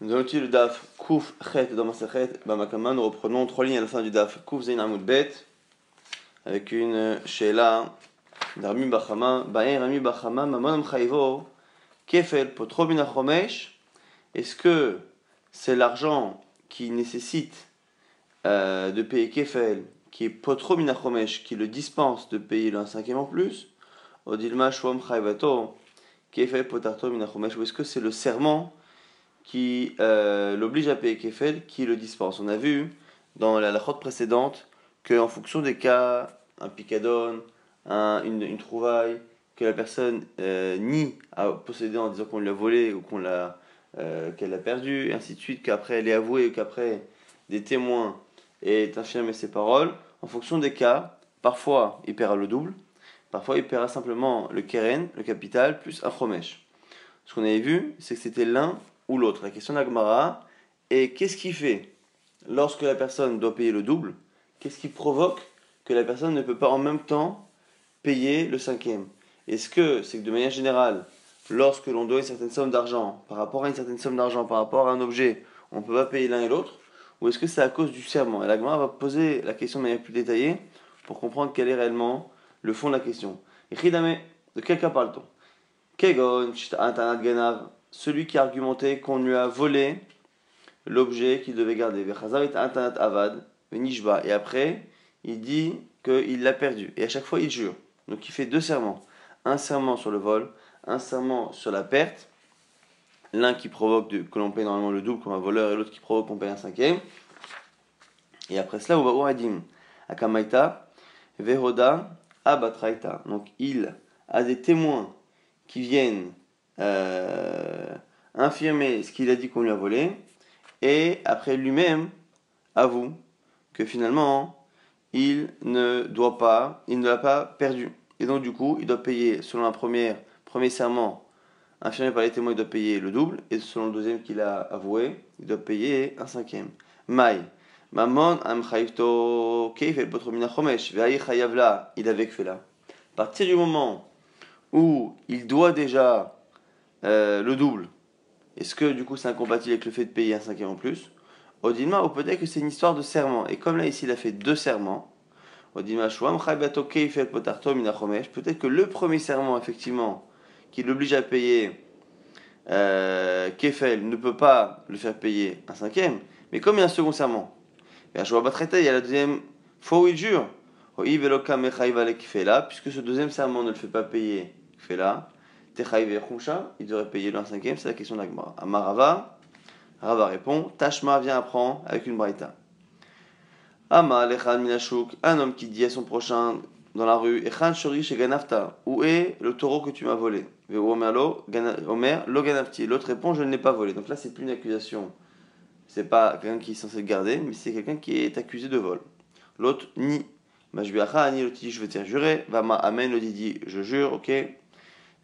Nous allons utiliser le DAF Kouf Chet dans Masachet Bamakama. Nous reprenons trois lignes à la fin du DAF Kouf Zain Amoud Bet avec une Sheila d'Armi Bachama. Ba'er Rami Bachama Mamon Chayvo Kefel Potro Binachomesh. Est-ce que c'est l'argent qui nécessite euh, de payer Kefel, qui est Potro Binachomesh, qui le dispense de payer le cinquième en plus? Odilma Shwam Chayvato Kefel Potarto Binachomesh. Ou est-ce que c'est le serment qui euh, l'oblige à payer Kefel, qui le dispense. On a vu dans la lachot précédente qu'en fonction des cas, un picadone, une, trouvaille, que la personne euh, nie à posséder en disant qu'on l'a volé ou qu'on l'a, euh, qu'elle l'a perdu, et ainsi de suite, qu'après elle est avouée, qu'après des témoins aient infirmé ses paroles, en fonction des cas, parfois il paiera le double, parfois il paiera simplement le keren, le capital, plus un chomesh. Ce qu'on avait vu, c'est que c'était l'un ou l'autre. La question d'Agmara est qu'est-ce qui fait lorsque la personne doit payer le double Qu'est-ce qui provoque que la personne ne peut pas en même temps payer le cinquième? Est-ce que c'est que de manière générale, lorsque l'on doit une certaine somme d'argent, par rapport à une certaine somme d'argent, par rapport à un objet, on ne peut pas payer l'un et l'autre? Ou est-ce que c'est à cause du serment? Et l'Agmara va poser la question de manière plus détaillée pour comprendre quel est réellement le fond de la question. Et de quel cas parle-t-on? Kegon, celui qui a argumenté qu'on lui a volé l'objet qu'il devait garder. Et après, il dit qu'il l'a perdu. Et à chaque fois, il jure. Donc il fait deux serments. Un serment sur le vol, un serment sur la perte. L'un qui provoque que l'on paye normalement le double comme un voleur et l'autre qui provoque qu'on paye un cinquième. Et après cela, on va. Akamaita, Vehoda, Abatraita. Donc il a des témoins qui viennent euh, infirmer ce qu'il a dit qu'on lui a volé, et après lui-même avoue que finalement il ne doit pas, il ne l'a pas perdu. Et donc du coup, il doit payer, selon un premier, premier serment infirmé par les témoins, il doit payer le double, et selon le deuxième qu'il a avoué, il doit payer un cinquième. Maï. Mamon am il avait fait là. À partir du moment où il doit déjà euh, le double, est-ce que du coup c'est incompatible avec le fait de payer un cinquième en plus? Odinma, ou peut-être que c'est une histoire de serment. Et comme là ici il a fait deux serments, Odinma peut-être que le premier serment effectivement qui l'oblige à payer euh, Kefel ne peut pas le faire payer un cinquième, mais comme il y a un second serment, il y a la deuxième fois où il jure, puisque ce deuxième serment ne le fait pas payer Kefela, il devrait payer le 1 cinquième, c'est la question d'Agmara. Amarava, Rava répond, Tashma vient apprendre avec une braïta. Ama lechan minashuk, un homme qui dit à son prochain dans la rue, Echan shori Ganafta, où est le taureau que tu m'as volé? Omer lo ganafti. L'autre répond, je ne l'ai pas volé. Donc là, c'est plus une accusation. C'est pas quelqu'un qui est censé le garder, mais c'est quelqu'un qui est accusé de vol. L'autre nie. Majbiacha, ni l'autre dit, je vais te jurer. Vama amen, l'autre dit, je jure, ok.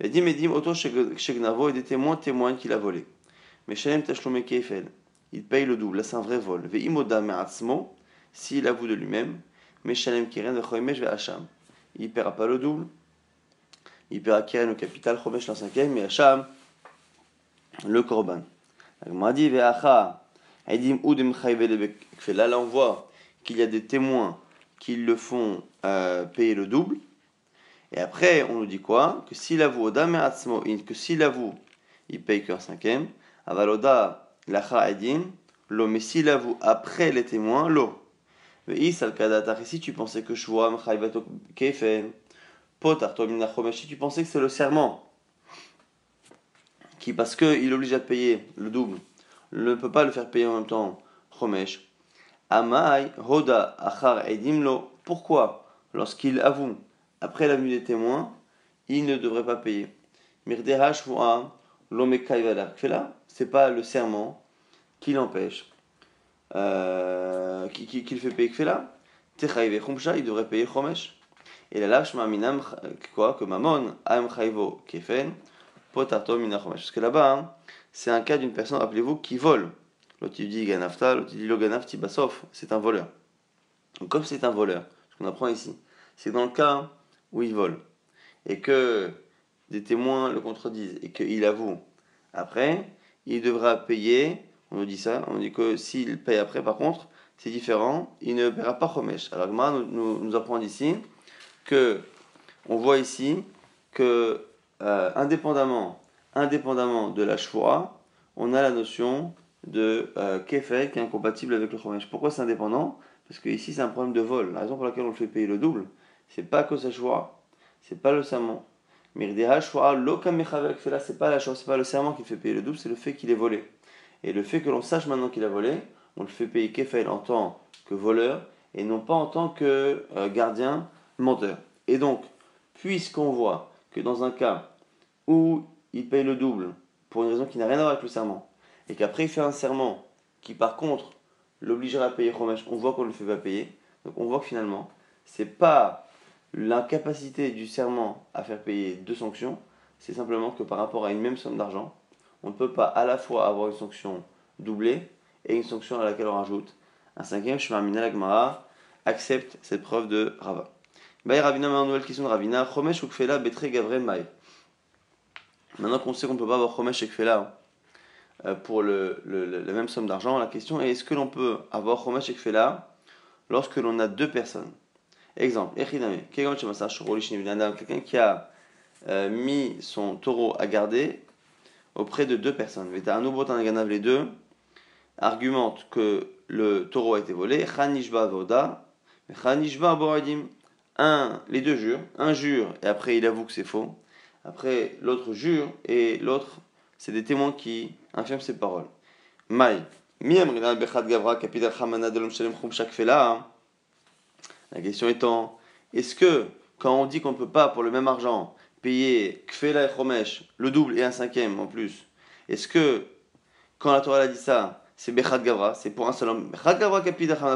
Et dit Medim auto Shegnavo et des témoins témoignent qu'il a volé. Mais Shalem Tashlome Keifel, il paye le double, là c'est un vrai vol. Ve Imoda Me'atzmo, s'il avoue de lui-même, mais Shalem Kiren Vechomesh Hacham. Il ne paiera pas le double, il paiera Kiren le capital, Chomesh le cinquième, mais Hacham le Korban. m'a dit Ve'acha, Edim Udim Là, là on voit qu'il y a des témoins qui le font euh, payer le double. Et après, on nous dit quoi? Que s'il avoue que s'il avoue, il paye qu'un cinquième. Avaloda lacha edin, lo, mais s'il avoue après les témoins. Mais si tu pensais que Shvoam chayvato kefen, potarto si tu pensais que c'est le serment, qui parce qu'il oblige à payer le double, ne peut pas le faire payer en même temps, chomesh. Amai, hoda, achar edim lo. Pourquoi? Lorsqu'il avoue après la nuit des témoins, il ne devrait pas payer. C'est pas le serment qui l'empêche, euh, qui, qui, qui, le fait payer Kfela. il devrait payer Chomesh. Et la lâche minam, quoi, que Mamon, Am Chayvo Kefen, Potato Minachomesh. Parce que là-bas, hein, c'est un cas d'une personne, rappelez-vous, qui vole. L'autre dit Ganafta, l'autre dit Loganafti Bassof, c'est un voleur. Donc comme c'est un voleur, ce qu'on apprend ici, c'est dans le cas où il vole, et que des témoins le contredisent, et qu'il avoue, après, il devra payer On nous dit ça. On dit que s'il paye après, par contre, c'est différent. Il ne paiera pas Chomesh. Alors, Gmara nous, nous, apprend ici que on voit ici que, euh, indépendamment, indépendamment de la Shvoa, on a la notion de euh, qui est incompatible avec le Chomesh. Pourquoi c'est indépendant? Parce que ici c'est un problème de vol. La raison pour laquelle on le fait payer le double, c'est pas que sa Shvoa, c'est pas le serment. Mais c'est pas la chose, c'est pas le serment qui fait payer le double, c'est le fait qu'il est volé. Et le fait que l'on sache maintenant qu'il a volé, on le fait payer Kefel en tant que voleur et non pas en tant que euh, gardien menteur. Et donc, puisqu'on voit que dans un cas où il paye le double pour une raison qui n'a rien à voir avec le serment, et qu'après il fait un serment qui par contre l'obligera à payer Chomesh, on voit qu'on ne le fait pas payer. Donc on voit que finalement, c'est pas l'incapacité du serment à faire payer deux sanctions, c'est simplement que par rapport à une même somme d'argent, on ne peut pas à la fois avoir une sanction doublée et une sanction à laquelle on rajoute un cinquième. Shemamina Lagmara accepte cette preuve de Rava. Baï Ravina, ma nouvelle question de Ravina. Chomesh ou betre gavre mai. Maintenant qu'on sait qu'on ne peut pas avoir Chomesh et euh, pour le, la même somme d'argent, la question est est-ce que l'on peut avoir Chomesh et lorsque l'on a deux personnes? Exemple, quelqu'un qui a euh, mis son taureau à garder auprès de deux personnes. Les deux argumentent que le taureau a été volé. Un, les deux jurent. Un jure et après il avoue que c'est faux. Après l'autre jure et l'autre, c'est des témoins qui infirment ses paroles. Maï. La question étant, est-ce que quand on dit qu'on ne peut pas pour le même argent payer Kfela et Chomesh, le double et un cinquième en plus, est-ce que quand la Torah a dit ça, c'est Bechad Gavra, c'est pour un seul homme? Bechad Gavra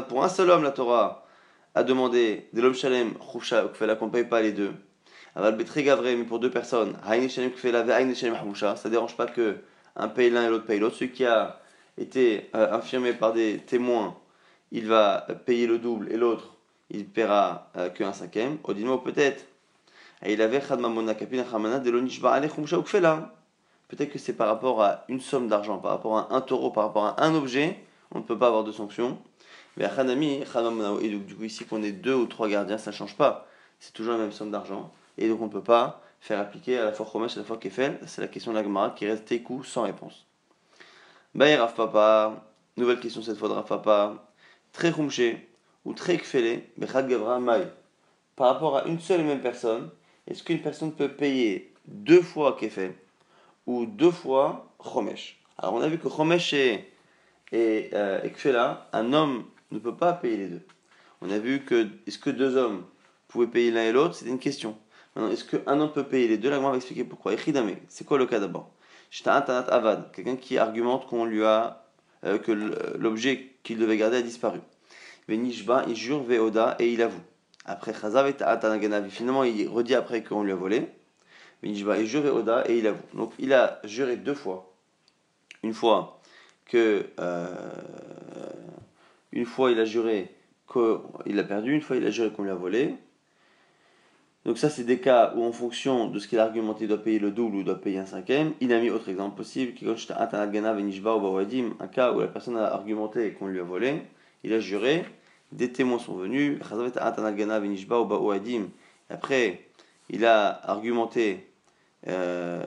pour un seul homme la Torah a demandé de l'homme Shalem, ou Kfela qu'on ne paye pas les deux. Aval Betre Gavre, mais pour deux personnes, Haïn Shalem Kfela Haïn Shalem Choucha, ça ne dérange pas que un paye l'un et l'autre paye l'autre. Celui qui a été euh, infirmé par des témoins, il va payer le double et l'autre il paiera euh, qu'un cinquième. Odino peut-être. il avait Peut-être que c'est par rapport à une somme d'argent, par rapport à un taureau, par rapport à un objet, on ne peut pas avoir de sanction. Mais et donc du coup ici qu'on ait deux ou trois gardiens, ça ne change pas. C'est toujours la même somme d'argent. Et donc on ne peut pas faire appliquer à la fois Chomesh et à la fois Kefel. C'est la question de la Gemara qui reste Tekou sans réponse. Baye Raf Papa, nouvelle question cette fois de Raf Papa. Très ou très Bechad Gavra Mai. Par rapport à une seule et même personne, est-ce qu'une personne peut payer deux fois Kefel ou deux fois Chomesh? Alors on a vu que Chomesh et, et, euh, Kfela, un homme ne peut pas payer les deux. On a vu que est-ce que deux hommes pouvaient payer l'un et l'autre? C'était une question. Maintenant, est-ce qu'un homme peut payer les deux? On va expliquer pourquoi. C'est quoi le cas d'abord? Avad, quelqu'un qui argumente qu'on lui a euh, que l'objet qu'il devait garder a disparu. Venishba, il jure Veoda et il avoue. Après Chazav et finalement il redit après qu'on lui a volé. Venishba, il jure Veoda et il avoue. Donc il a juré deux fois. Une fois que. Euh, une fois il a juré qu'il a perdu, une fois il a juré qu'on lui a volé. Donc ça, c'est des cas où, en fonction de ce qu'il a argumenté, il doit payer le double ou doit payer un cinquième. Il a mis autre exemple possible, un cas où la personne a argumenté qu'on lui a volé il a juré, des témoins sont venus, après il a argumenté euh,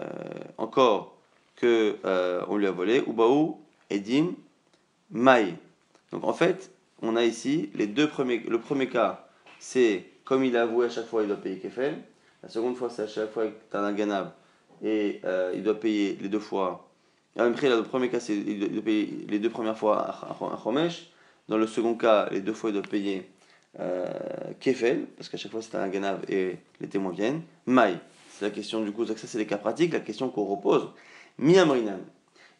encore que euh, on lui a volé, Ubaou, Edim, Mai. Donc en fait, on a ici. Le premier cas, c'est comme il a avoué à chaque fois, il doit payer Kefel. La seconde fois, c'est à chaque fois Tanaganav et euh, il doit payer les deux fois. Après, le premier cas, c'est il doit payer les deux premières fois à Chomesh. Dans le second cas, les deux fois, il doit payer euh, Kefel, parce qu'à chaque fois, c'est un ganav et les témoins viennent. Maï, c'est la question du coup, ça c'est les cas pratiques, la question qu'on repose. Miamrinan,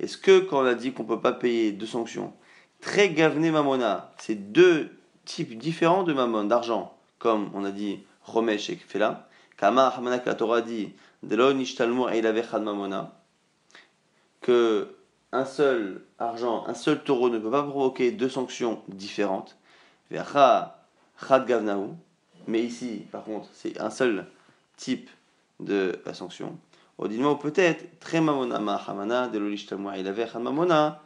est-ce que quand on a dit qu'on ne peut pas payer deux sanctions, très gavné mamona, c'est deux types différents de mamon, d'argent, comme on a dit Romesh et Kefela, Kama Hamanak la Torah dit, et mamona, que un seul argent, un seul taureau ne peut pas provoquer deux sanctions différentes. Mais ici, par contre, c'est un seul type de sanction. Odinmo peut-être, très mamona hamana, de il avait mamona,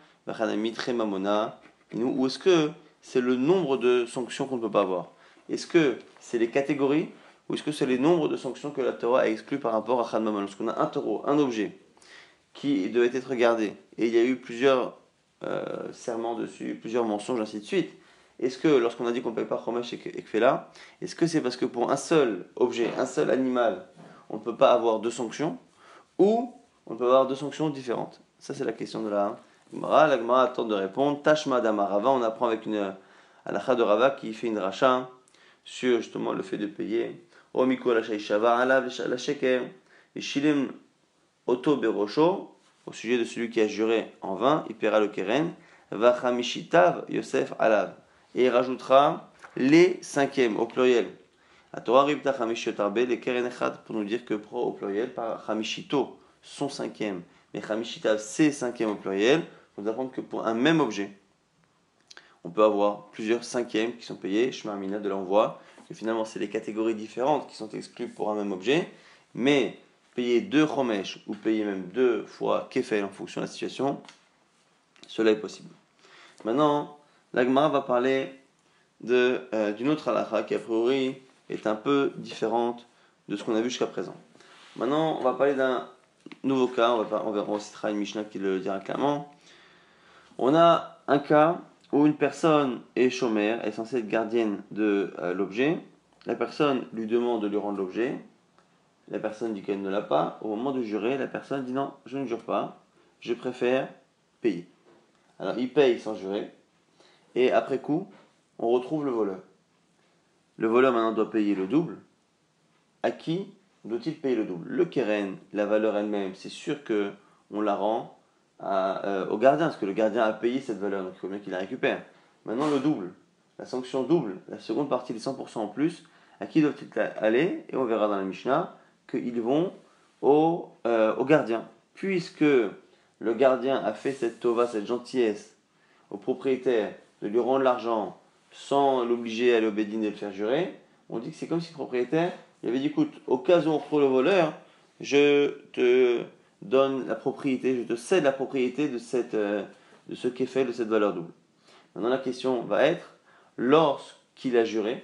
ou est-ce que c'est le nombre de sanctions qu'on ne peut pas avoir? Est-ce que c'est les catégories ou est-ce que c'est les nombres de sanctions que la Torah a exclus par rapport à Khan Lorsqu'on a un taureau, un objet qui devait être gardé et il y a eu plusieurs euh, serments dessus, plusieurs mensonges, ainsi de suite, est-ce que lorsqu'on a dit qu'on ne paye pas Chomesh et Kfela, est-ce que c'est parce que pour un seul objet, un seul animal, on ne peut pas avoir deux sanctions ou on peut avoir deux sanctions différentes? Ça, c'est la question de la Gemara. La Gemara attend de répondre. Tashma d'Amarava, on apprend avec une halakha de Rava qui fait une racha sur justement le fait de payer. Omiko la shava alav la sheker, shilim oto berosho, au sujet de celui qui a juré en vain, il paiera le keren. Vachamishitav Yosef alav. Et il rajoutera les cinquièmes au pluriel. A Torah Ribta Chamishotarbe, les keren pour nous dire que pro au pluriel par Chamishito, son cinquième. Mais Chamishitav, c'est cinquième au pluriel. Pour nous apprendre que pour un même objet, on peut avoir plusieurs cinquièmes qui sont payés, Shmarmina de l'envoi, que finalement c'est les catégories différentes qui sont exclues pour un même objet, mais payer deux chomesh ou payer même deux fois kefel en fonction de la situation, cela est possible. Maintenant, l'agma va parler euh, d'une autre halakha qui a priori est un peu différente de ce qu'on a vu jusqu'à présent. Maintenant, on va parler d'un nouveau cas, on, va, on verra, on une Mishnah qui le dira clairement. On a un cas où une personne est chômère, est censée être gardienne de euh, l'objet. La personne lui demande de lui rendre l'objet. La personne dit qu'elle ne l'a pas. Au moment de jurer, la personne dit non, je ne jure pas, je préfère payer. Alors il paye sans jurer. Et après coup, on retrouve le voleur. Le voleur maintenant doit payer le double. À qui doit-il payer le double? Le keren, la valeur elle-même, c'est sûr que on la rend euh, au gardien, parce que le gardien a payé cette valeur, donc il faut bien qu'il la récupère. Maintenant, le double, la sanction double, la seconde partie, les 100% en plus, à qui doivent-ils aller? Et on verra dans la Mishnah qu'ils vont au, euh, au gardien. Puisque le gardien a fait cette tova, cette gentillesse au propriétaire de lui rendre l'argent sans l'obliger à au et le faire jurer, on dit que c'est comme si le propriétaire avait dit écoute, au cas où on retrouve le voleur, je te donne la propriété, je te cède la propriété de, cette, euh, de ce qu'est fait de cette valeur double. Maintenant, la question va être lorsqu'il a juré,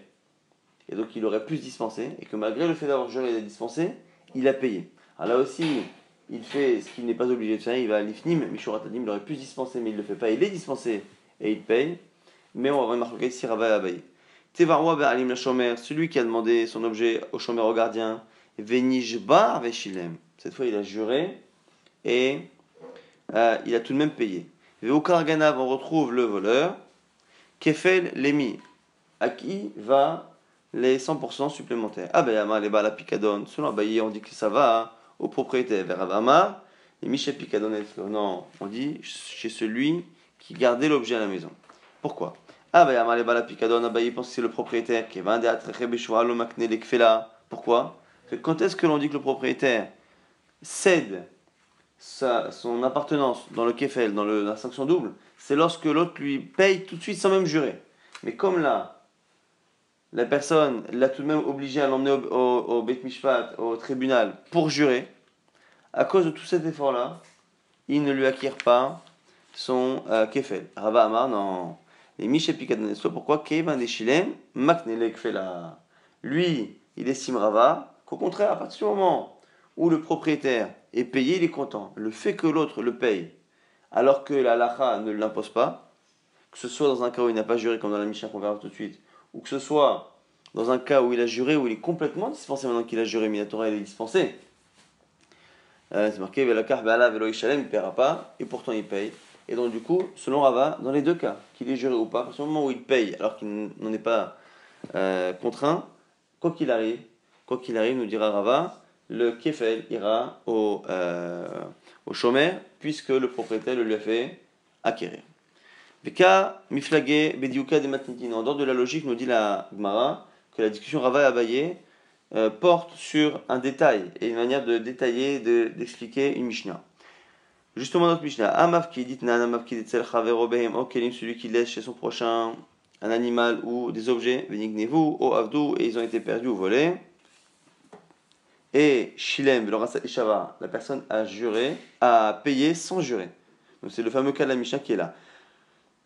et donc il aurait pu se dispenser, et que malgré le fait d'avoir juré et d'être dispensé, il a payé. Alors là aussi, il fait ce qu'il n'est pas obligé de faire, il va à l'ifnim, Mishuratadim, il aurait pu se dispenser, mais il ne le fait pas, il est dispensé et il paye, mais on va une ici, Rava Abaye. Tevarwa Be'alim la Shomer, celui qui a demandé son objet au Shomer au gardien, Venishbar Veshilem. Cette fois, il a juré et euh, il a tout de même payé. Ganav, on retrouve le voleur. Kefel Lemi, à qui va les 100% supplémentaires Ah ben, les la picadon. Selon Abaye, on dit que ça va au propriétaire. Vers Avama, les Michel Picadon, non, on dit chez celui qui gardait l'objet à la maison. Pourquoi? Ah ben, la picadon, Abaye pense que c'est le propriétaire qui va Pourquoi? Quand est-ce que l'on dit que le propriétaire cède son appartenance dans le kefel, dans, la sanction double, c'est lorsque l'autre lui paye tout de suite sans même jurer. Mais comme là, la personne l'a tout de même obligé à l'emmener au, au, Mishpat, au tribunal, pour jurer, à cause de tout cet effort-là, il ne lui acquiert pas son euh, kefel. Rava Amar, non. Les Michel Pikadonesto, pourquoi. Lui, il estime Rava qu'au contraire, à partir du moment où le propriétaire est payé, il est content. Le fait que l'autre le paye, alors que la lacha ne l'impose pas, que ce soit dans un cas où il n'a pas juré, comme dans la Mishnah qu'on verra tout de suite, ou que ce soit dans un cas où il a juré, où il est complètement dispensé maintenant qu'il a juré, mais la Torah il est dispensé. Euh, c'est marqué, il ne paiera pas, et pourtant il paye. Et donc du coup, selon Rava, dans les deux cas, qu'il ait juré ou pas, à partir du moment où il paye, alors qu'il n'en est pas euh, contraint, quoi qu'il arrive, quoi qu'il arrive, nous dira Rava, le kefel ira au, euh, au puisque le propriétaire le lui a fait acquérir. Beka miflagé bediuka de matnitin. En dehors de la logique, nous dit la Gemara que la discussion Rava et euh, porte sur un détail et une manière de détailler, d'expliquer une Mishnah. Justement, notre Mishnah, Amav qui dit Amav qui dit celui qui laisse chez son prochain un animal ou des objets, Venignevu, O Avdou, et ils ont été perdus ou volés et Shilem, la personne a juré, a payé sans jurer. Donc c'est le fameux cas de la Mishnah qui est là.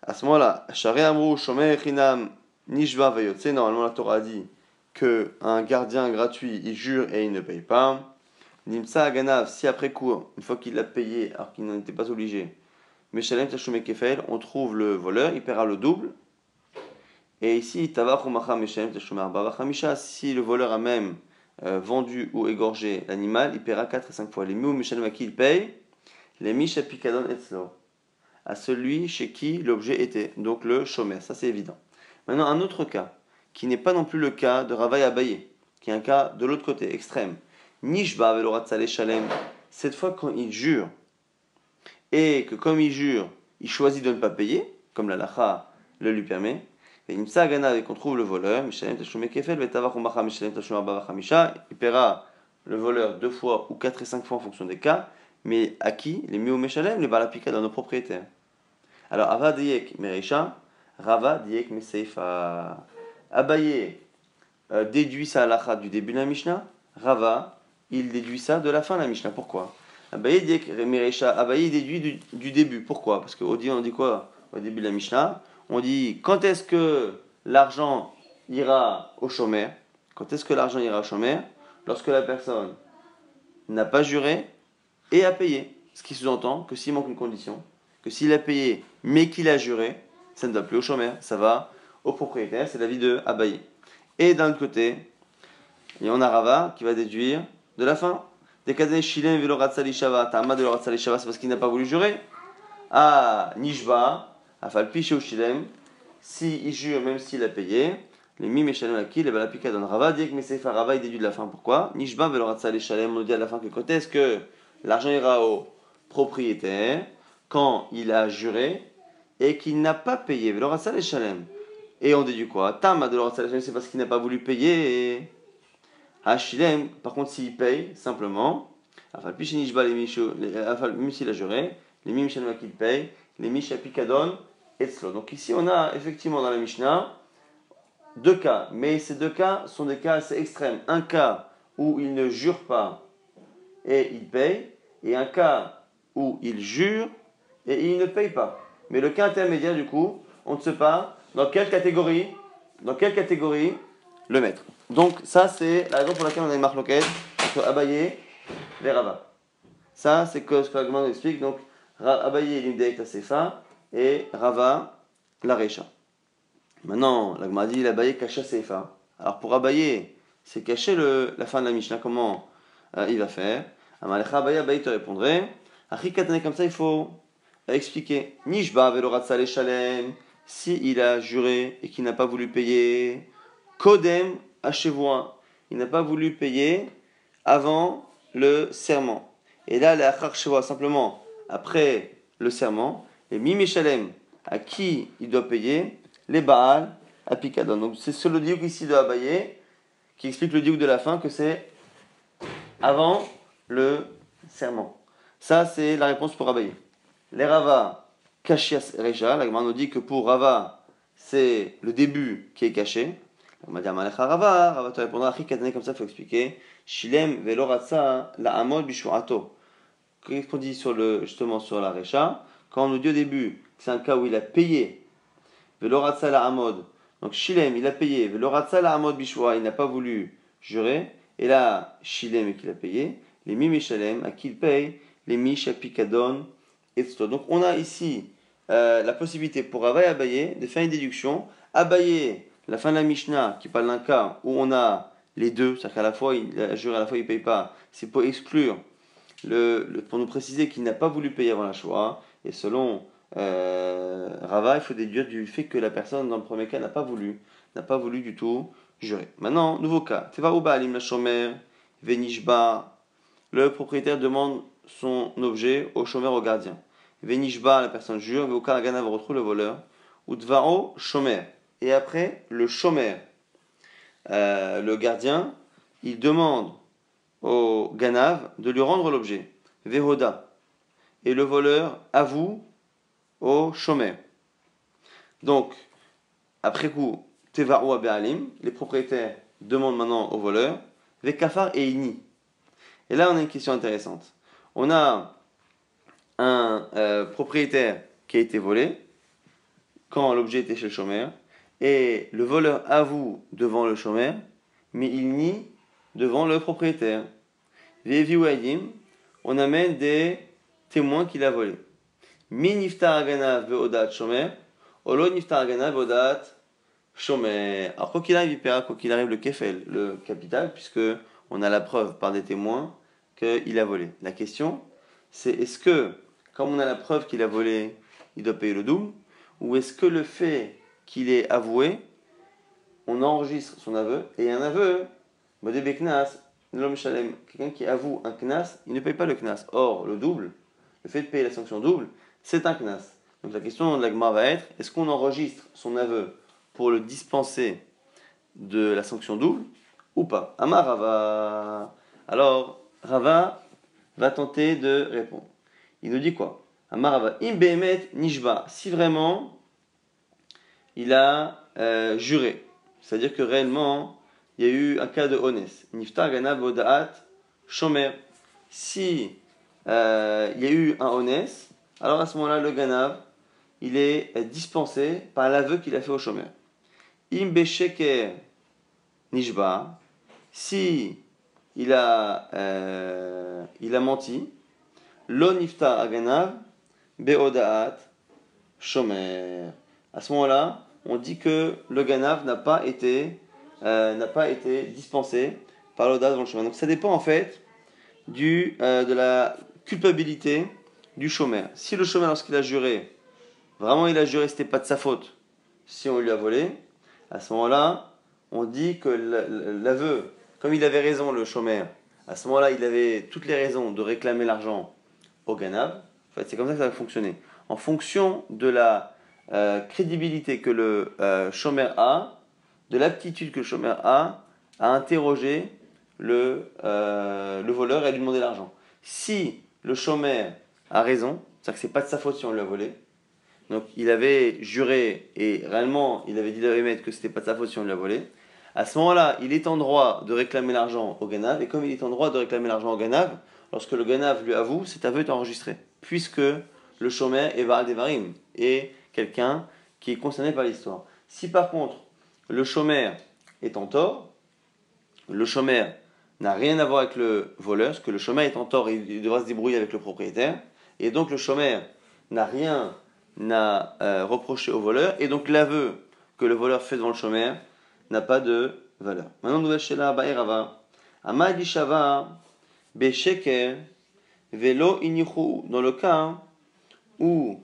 À ce moment-là, Shomer Chinam Nishva Vayotse, normalement la Torah dit que un gardien gratuit, il jure et il ne paye pas. Nimsa Aganav, si après coup, une fois qu'il l'a payé alors qu'il n'en était pas obligé, Meshalem Kefel, on trouve le voleur, il paiera le double. Et ici, si le voleur a même euh, vendu ou égorgé l'animal, il paiera 4 et 5 fois. Les mou Meshalem à il paye? Les Misha Pikadon Etzlo. À celui chez qui l'objet était, donc le chômeur, ça c'est évident. Maintenant, un autre cas, qui n'est pas non plus le cas de Ravaï Abaye, qui est un cas de l'autre côté, extrême. Nishba Velorat Shalem, cette fois quand il jure, et que comme il jure, il choisit de ne pas payer, comme la lacha le lui permet, et et qu'on trouve le voleur, il paiera le voleur deux fois ou quatre et cinq fois en fonction des cas, mais à qui? Les mieux Meshalem, les balapika dans nos propriétaires. Alors, Ava Diyek Mereisha, Rava Diyek Meseifa. Abaye euh, déduit ça à l'achat du début de la Mishnah. Rava, il déduit ça de la fin de la Mishnah. Pourquoi? Abaye déduit du, du, début. Pourquoi? Parce qu'au on dit quoi Au début de la Mishnah, on dit quand est-ce que l'argent ira au chômeur? Quand est-ce que l'argent ira au chômeur? Lorsque la personne n'a pas juré et a payé. Ce qui sous-entend que s'il manque une condition, que s'il a payé mais qu'il a juré, ça ne va plus au chômeur, ça va au propriétaire, c'est l'avis de Abaye. Et d'un autre côté, il y a Rava qui va déduire de la fin. Tama de c'est parce qu'il n'a pas voulu jurer. Ah, Nishba, Afalpi au Shilem, s'il jure même s'il a payé, les mim et shalem qui les balapika donne Rava, dit que Mesefa Rava il déduit de la fin. Pourquoi? Nishba Veloratzalishalem, on dit à la fin que quand est-ce que l'argent ira au propriétaire quand il a juré et qu'il n'a pas payé. Et on déduit quoi? Tam de c'est parce qu'il n'a pas voulu payer. Hachilem, par contre, s'il paye, simplement, même s'il a juré, les mim qu'il paye, les mishapikadon et Donc ici, on a effectivement dans la Mishnah deux cas, mais ces deux cas sont des cas assez extrêmes. Un cas où il ne jure pas et il paye, et un cas où il jure et il ne paye pas. Mais le cas intermédiaire, du coup, on ne sait pas dans quelle catégorie, dans quelle catégorie le mettre. Donc ça c'est la raison pour laquelle on a une marque entre Abaye et Rava. Ça c'est ce que nous explique. Donc Abaye l'imdeek Sefa et Rava la Recha. Maintenant, l'Agma dit l'Abaye cacha Sefa. Alors pour Abaye, c'est cacher la fin de la Mishnah. Comment euh, il va faire? Amalecha Abaye, Abaye te répondrait. Achikatane comme ça, il faut expliquer. Nishba veloratsa shalem s'il a juré et qu'il n'a pas voulu payer, Kodem Hachevouin, il n'a pas voulu payer avant le serment. Et là, la Chevoa, simplement, après le serment, et Mimichalem, à qui il doit payer Les Baal à Picadon. Donc c'est le diouk ici de Abaye qui explique le diouk de la fin que c'est avant le serment. Ça, c'est la réponse pour Abaye. Les Rava, Kashias Reja, la nous dit que pour Rava, c'est le début qui est caché. On va dire Malecha Rava, Rava te répondra, comme ça, il faut expliquer. Shilem veloratsa la amod bishuato. Qu'est-ce qu'on dit sur le, justement sur la Recha? Quand on nous dit au début que c'est un cas où il a payé, veloratsa la amod, donc Shilem, il a payé, veloratsa la amod bishua, il n'a pas voulu jurer, et là, Shilem qu'il a payé, les mim à qui il paye, les mish apikadon, donc on a ici euh, la possibilité pour Rava et Abaye de faire une déduction. Abaye, la fin de la Mishnah, qui parle d'un cas où on a les deux, c'est-à-dire qu'à la fois il a juré, à la fois il ne paye pas, c'est pour exclure, le, pour nous préciser qu'il n'a pas voulu payer avant la Shoah. Et selon euh, Rava, il faut déduire du fait que la personne, dans le premier cas, n'a pas voulu, n'a pas voulu du tout jurer. Maintenant, nouveau cas. Alim la Shomer, Venishba. Le propriétaire demande son objet au chômeur, au gardien. Venishba, la personne jure, Veokaragana retrouve le voleur. Udvao, chômeur. Et après, le chômeur, euh, le gardien, il demande au Ganav de lui rendre l'objet. Vehoda. Et le voleur avoue au chômeur. Donc, après coup, Tevaro Abealim, les propriétaires demandent maintenant au voleur, Vekafar et Ini. Et là, on a une question intéressante on a un euh, propriétaire qui a été volé, quand l'objet était chez le chômeur, et le voleur avoue devant le chômeur, mais il nie devant le propriétaire. On amène des témoins qu'il a volé. Mi niftar ve'odat shomer, olo niftar ve'odat shomer. Alors, quoi qu'il arrive, il paiera, quoi qu'il arrive, le kefel, le capital, puisque on a la preuve par des témoins qu'il a volé. La question, c'est est-ce que, comme on a la preuve qu'il a volé, il doit payer le double, ou est-ce que le fait qu'il ait avoué, on enregistre son aveu, et un aveu, quelqu'un qui avoue un knas, il ne paye pas le knas. Or, le double, le fait de payer la sanction double, c'est un knas. Donc la question de l'agma va être est-ce qu'on enregistre son aveu pour le dispenser de la sanction double ou pas? Amar Rava. Alors, Rava va tenter de répondre. Il nous dit quoi? Amar Rava. Im nishba. Si vraiment il a euh, juré, c'est-à-dire que réellement il y a eu un cas de honest. Niftar ganav shomer. Si euh, il y a eu un honest, alors à ce moment-là, le ganav, il est dispensé par l'aveu qu'il a fait au chômeur. Im nishba, si il a, euh, il a menti, lo niftar aganav beodaat shomer. À ce moment-là, on dit que le ganav n'a pas été, euh, n'a pas été dispensé par l'audace dans le chemin. Donc ça dépend en fait du, euh, de la culpabilité du chômeur. Si le chômeur, lorsqu'il a juré, vraiment il a juré, c'était pas de sa faute, si on lui a volé, à ce moment-là, on dit que l'aveu, comme il avait raison, le chômeur, à ce moment-là, il avait toutes les raisons de réclamer l'argent au Ganav. En fait, c'est comme ça que ça va fonctionner. En fonction de la euh, crédibilité que le euh, chômeur a, de l'aptitude que le chômeur a à interroger le, euh, le voleur et à lui demander l'argent. Si le chômeur a raison, c'est-à-dire que c'est pas de sa faute si on lui a volé, donc il avait juré et réellement il avait dit à que c'était pas de sa faute si on lui a volé, à ce moment-là, il est en droit de réclamer l'argent au Ganav, et comme il est en droit de réclamer l'argent au Ganav, lorsque le Ganav lui avoue, cet aveu est enregistré, puisque le chômeur est Devarim, et quelqu'un qui est concerné par l'histoire. Si par contre, le chômeur est en tort, le chômeur n'a rien à voir avec le voleur, parce que le chômeur est en tort, il devra se débrouiller avec le propriétaire, et donc le chômeur n'a rien à euh, reprocher au voleur, et donc l'aveu que le voleur fait devant le chômeur n'a pas de valeur. Maintenant, nous chez la Baïrava. Amadishava, Besheker, Velo Inichu, dans le cas où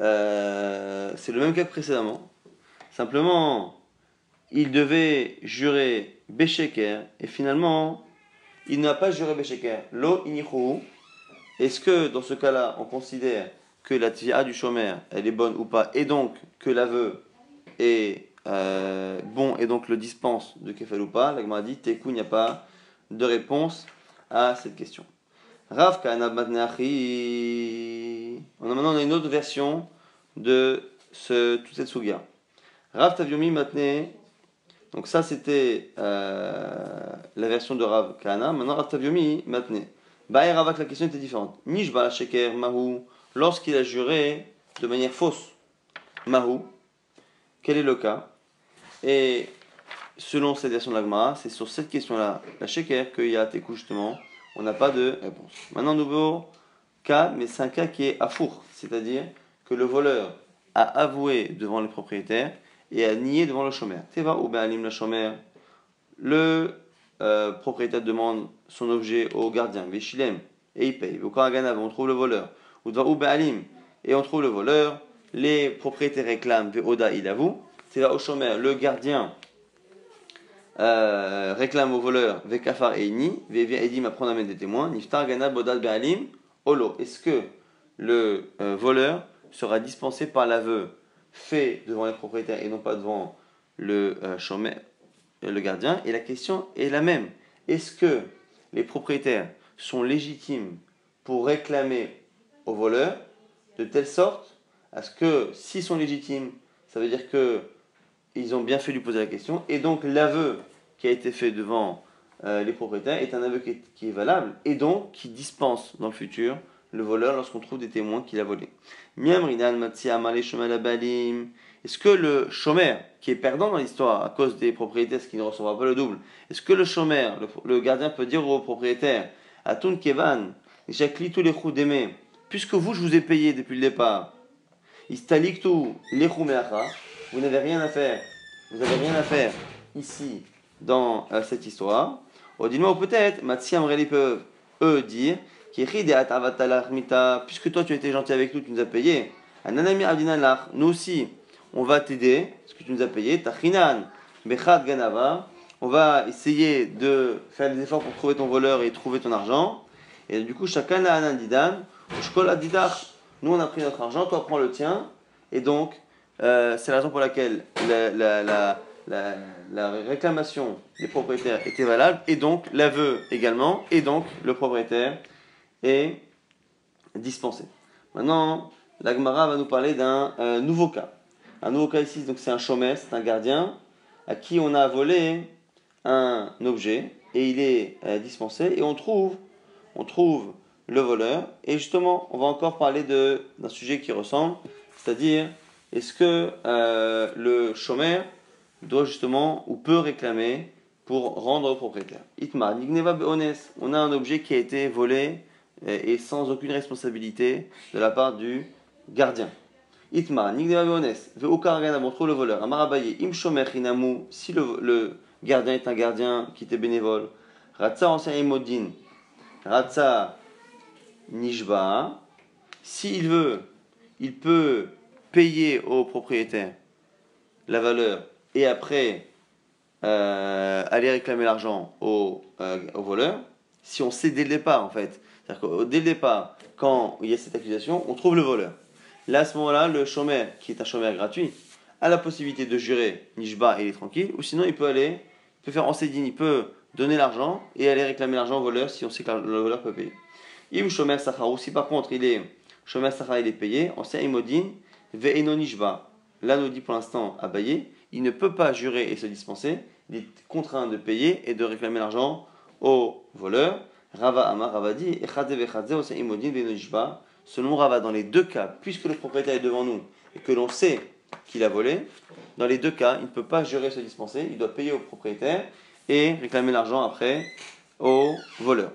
euh, c'est le même cas précédemment. Simplement, il devait jurer Besheker et finalement, il n'a pas juré Besheker. Lo Inichu. Est-ce que dans ce cas-là, on considère que la tia du chômeur, elle est bonne ou pas, et donc que l'aveu est euh, bon et donc le dispense de Kefal ou pas, l'agma dit Teku, il n'y a pas de réponse à cette question. Rav On a maintenant une autre version de ce, toute cette sugia. Rav Tavyomi maintenant, donc ça c'était euh, la version de Rav Kana, maintenant Rav Tavyomi maintenant. Baer Ravak, la question était différente. Nishba Sheker Mahu, lorsqu'il a juré de manière fausse, Mahu, quel est le cas? Et selon cette version de l'Agmara, c'est sur cette question-là, la sheker, qu'il y a Tekou justement, on n'a pas de réponse. Maintenant, nouveau cas, mais c'est un cas qui est à four, c'est-à-dire que le voleur a avoué devant le propriétaire et a nié devant le chômeur. Teva ou la chômeur, le euh, propriétaire demande son objet au gardien, Veshilem, et il paye. Au on trouve le voleur. Ou ou et on trouve le voleur. Les propriétaires réclament, Veoda, il avoue au chômeur, le gardien euh, réclame au voleur Vekafar et Ini, Vevia Edim apprendre à mettre des témoins, Niftar Gana Bodal Be'alim, Olo. Est-ce que le euh, voleur sera dispensé par l'aveu fait devant les propriétaires et non pas devant le euh, chômeur, le gardien? Et la question est la même. Est-ce que les propriétaires sont légitimes pour réclamer au voleur de telle sorte à ce que s'ils sont légitimes, ça veut dire que ils ont bien fait lui poser la question. Et donc l'aveu qui a été fait devant euh, les propriétaires est un aveu qui est, valable et donc qui dispense dans le futur le voleur lorsqu'on trouve des témoins qu'il a volé. Est-ce que le chômeur, qui est perdant dans l'histoire à cause des propriétaires, qui ne recevra pas le double, est-ce que le chômeur, le, gardien peut dire au propriétaire, Atun Kevan, tous les d'aimer, puisque vous, je vous ai payé depuis le départ, Istaliktu vous n'avez rien à faire, vous n'avez rien à faire ici dans euh, cette histoire. Dis-moi peut-être, Matsiam peuvent eux dire, puisque toi tu étais gentil avec nous, tu nous as payé. Nous aussi, on va t'aider, parce que tu nous as payé. Tachinan, Bechad Ganava. On va essayer de faire des efforts pour trouver ton voleur et trouver ton argent. Et du coup, chacun a un didan. Nous, on a pris notre argent, toi prends le tien. Et donc, euh, c'est la raison pour laquelle la, la, la, la, réclamation des propriétaires était valable. Et donc, l'aveu également. Et donc, le propriétaire est dispensé. Maintenant, l'Agmara va nous parler d'un euh, nouveau cas. Un nouveau cas ici, donc c'est un chômeur, c'est un gardien à qui on a volé un objet et il est euh, dispensé et on trouve, on trouve le voleur. Et justement, on va encore parler d'un sujet qui ressemble, c'est-à-dire est-ce que euh, le chômeur doit justement ou peut réclamer pour rendre au propriétaire? Itma, on a un objet qui a été volé euh, et sans aucune responsabilité de la part du gardien. Itma, Nigneva Beones, on trouve le voleur. Amarabaye, Im Shomer Inamu, si le, le, gardien est un gardien qui était bénévole. Ratsa ancien Imodin, Ratsa Nishba, s'il veut, il peut payer au propriétaire la valeur et après euh, aller réclamer l'argent au, euh, au voleur. Si on sait dès le départ, en fait, c'est-à-dire que dès le départ, quand il y a cette accusation, on trouve le voleur. Là, à ce moment-là, le chômeur, qui est un chômeur gratuit, a la possibilité de jurer Nishba et il est tranquille, ou sinon il peut aller, il peut faire en il peut donner l'argent et aller réclamer l'argent au voleur si on sait que le voleur peut payer. Im chômeur ou si par contre il est chômeur sachar, il est payé, on sait imodine, ve'eno Nishba. Là, nous dit pour l'instant Abaye, il ne peut pas jurer et se dispenser, il est contraint de payer et de réclamer l'argent au voleur. Rava Amar, Rava dit, selon Rava, dans les deux cas, puisque le propriétaire est devant nous et que l'on sait qu'il a volé, dans les deux cas, il ne peut pas jurer se dispenser, il doit payer au propriétaire et réclamer l'argent après au voleur.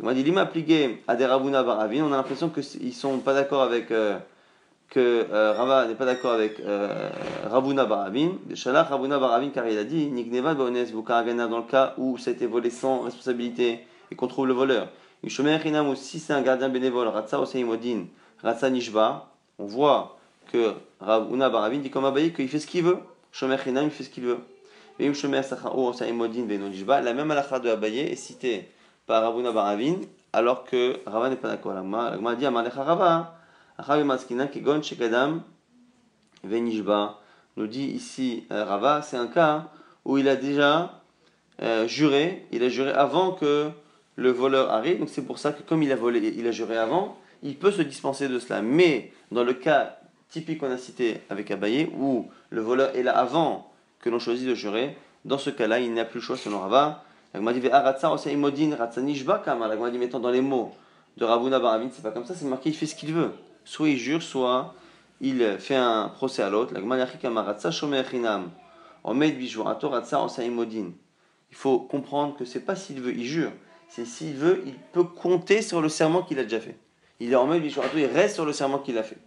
On Baravin, on a l'impression qu'ils ne sont pas d'accord avec. Euh, que euh, Rava n'est pas d'accord avec euh, Ravuna Baravin. Shalach Ravuna Baravin, car il a dit Nigneva dans le cas où ça a été volé sans responsabilité et qu'on trouve le voleur. Si c'est un gardien bénévole, Ratsa Oseimodin, Ratsa Nishba, on voit que Ravuna Baravin dit comme Abaye qu'il fait ce qu'il veut. Shomer il fait ce qu'il veut. Et Shomer Sachao Oseimodin Nishba, la même halakha de Abaye est citée par Ravuna Baravin, alors que Rava n'est pas d'accord. La dit Amalecha Rava, Maskina Kegon Shekadam Venishba. Nous dit ici euh, Rava, c'est un cas où il a déjà euh, juré, il a juré avant que le voleur arrive. Donc c'est pour ça que comme il a volé, il a juré avant, il peut se dispenser de cela. Mais dans le cas typique qu'on a cité avec Abaye, où le voleur est là avant que l'on choisit de jurer, dans ce cas-là, il n'a plus le choix selon Rava. L'agma dit mettant dans les mots de Ravuna Baravin, c'est pas comme ça, c'est marqué il fait ce qu'il veut. Soit il jure, soit il fait un procès à l'autre. Il faut comprendre que c'est pas s'il veut, il jure c'est s'il veut, il peut compter sur le serment qu'il a déjà fait. Il est en il reste sur le serment qu'il a fait.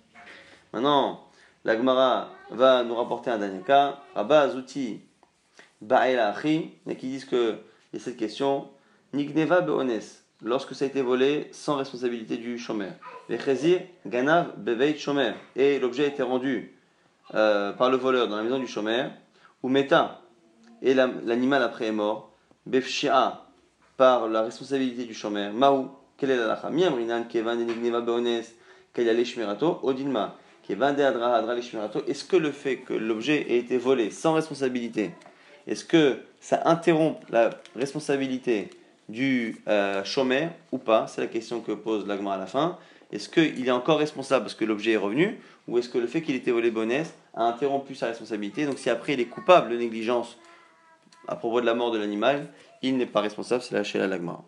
Maintenant, la Gemara va nous rapporter un dernier cas. Rabba Azuti Ba'ela Achi, qui disent que il y a cette question Nigneva Beones, lorsque ça a été volé sans responsabilité du chômeur. Les Chezir Ganav Beveit Shomer, et l'objet a été rendu euh, par le voleur dans la maison du chômeur, ou Meta, et l'animal après est mort. Befshia, par la responsabilité du chômeur. Maou, quelle est la lacha? Miamrinan, kevan enigneva beones, kayale shmirato, odinma, kevan de adra adra shmirato. Est-ce que le fait que l'objet ait été volé sans responsabilité, est-ce que ça interrompt la responsabilité du euh, chômeur ou pas C'est la question que pose l'agma à la fin. Est-ce qu'il est encore responsable parce que l'objet est revenu ou est-ce que le fait qu'il ait été volé bonès a interrompu sa responsabilité? Donc si après il est coupable de négligence à propos de la mort de l'animal, il n'est pas responsable, c'est lâché à l'agma.